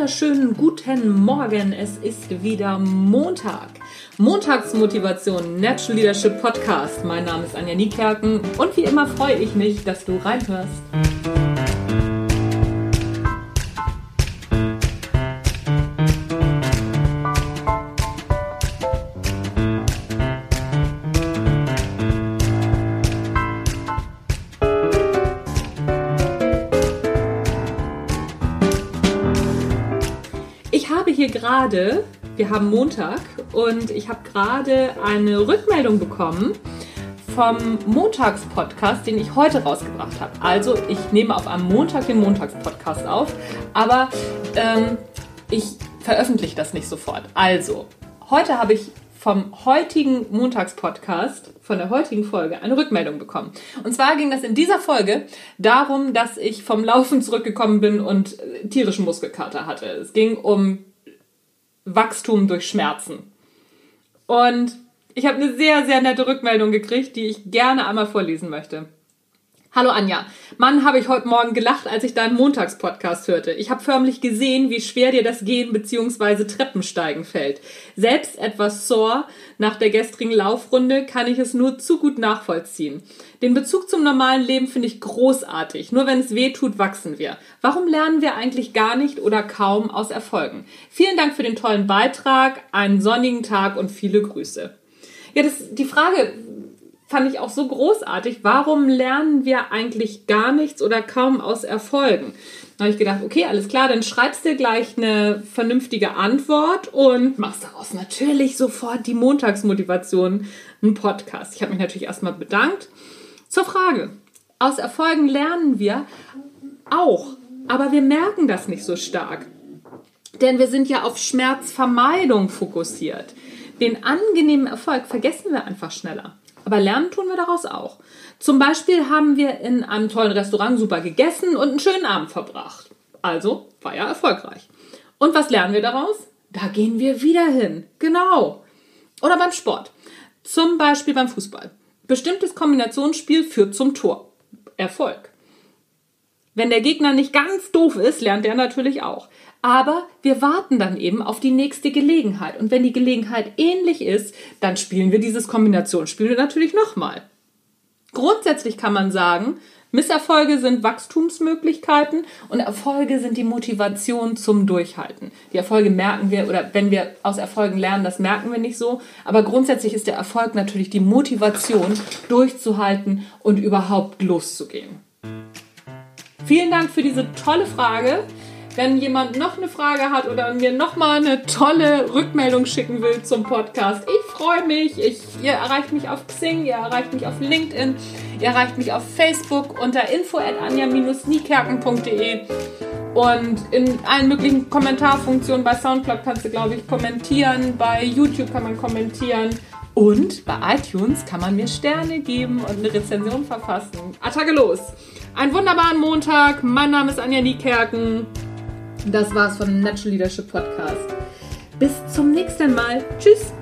wunderschönen guten Morgen. Es ist wieder Montag. Montagsmotivation Natural Leadership Podcast. Mein Name ist Anja Niekerken und wie immer freue ich mich, dass du reinhörst. Hier gerade, wir haben Montag und ich habe gerade eine Rückmeldung bekommen vom Montagspodcast, den ich heute rausgebracht habe. Also ich nehme auf einem Montag den Montagspodcast auf, aber ähm, ich veröffentliche das nicht sofort. Also, heute habe ich vom heutigen Montagspodcast, von der heutigen Folge, eine Rückmeldung bekommen. Und zwar ging das in dieser Folge darum, dass ich vom Laufen zurückgekommen bin und tierischen Muskelkater hatte. Es ging um Wachstum durch Schmerzen. Und ich habe eine sehr, sehr nette Rückmeldung gekriegt, die ich gerne einmal vorlesen möchte. Hallo Anja. Mann, habe ich heute Morgen gelacht, als ich deinen Montagspodcast hörte. Ich habe förmlich gesehen, wie schwer dir das Gehen bzw. Treppensteigen fällt. Selbst etwas sore nach der gestrigen Laufrunde kann ich es nur zu gut nachvollziehen. Den Bezug zum normalen Leben finde ich großartig. Nur wenn es weh tut, wachsen wir. Warum lernen wir eigentlich gar nicht oder kaum aus Erfolgen? Vielen Dank für den tollen Beitrag, einen sonnigen Tag und viele Grüße. Ja, das, die Frage, fand ich auch so großartig. Warum lernen wir eigentlich gar nichts oder kaum aus Erfolgen? Da habe ich gedacht, okay, alles klar, dann schreibst dir gleich eine vernünftige Antwort und machst daraus natürlich sofort die Montagsmotivation, einen Podcast. Ich habe mich natürlich erstmal bedankt. Zur Frage. Aus Erfolgen lernen wir auch, aber wir merken das nicht so stark. Denn wir sind ja auf Schmerzvermeidung fokussiert. Den angenehmen Erfolg vergessen wir einfach schneller. Aber lernen tun wir daraus auch. Zum Beispiel haben wir in einem tollen Restaurant super gegessen und einen schönen Abend verbracht. Also war ja erfolgreich. Und was lernen wir daraus? Da gehen wir wieder hin. Genau. Oder beim Sport. Zum Beispiel beim Fußball. Bestimmtes Kombinationsspiel führt zum Tor. Erfolg. Wenn der Gegner nicht ganz doof ist, lernt er natürlich auch. Aber wir warten dann eben auf die nächste Gelegenheit. Und wenn die Gelegenheit ähnlich ist, dann spielen wir dieses Kombinationsspiel natürlich nochmal. Grundsätzlich kann man sagen, Misserfolge sind Wachstumsmöglichkeiten und Erfolge sind die Motivation zum Durchhalten. Die Erfolge merken wir oder wenn wir aus Erfolgen lernen, das merken wir nicht so. Aber grundsätzlich ist der Erfolg natürlich die Motivation, durchzuhalten und überhaupt loszugehen. Vielen Dank für diese tolle Frage. Wenn jemand noch eine Frage hat oder mir nochmal eine tolle Rückmeldung schicken will zum Podcast, ich freue mich. Ich, ihr erreicht mich auf Xing, ihr erreicht mich auf LinkedIn, ihr erreicht mich auf Facebook unter info at anja-niekerken.de und in allen möglichen Kommentarfunktionen bei Soundcloud kannst du, glaube ich, kommentieren. Bei YouTube kann man kommentieren. Und bei iTunes kann man mir Sterne geben und eine Rezension verfassen. Attacke los! Einen wunderbaren Montag. Mein Name ist Anja Niekerken. Das war's vom Natural Leadership Podcast. Bis zum nächsten Mal. Tschüss.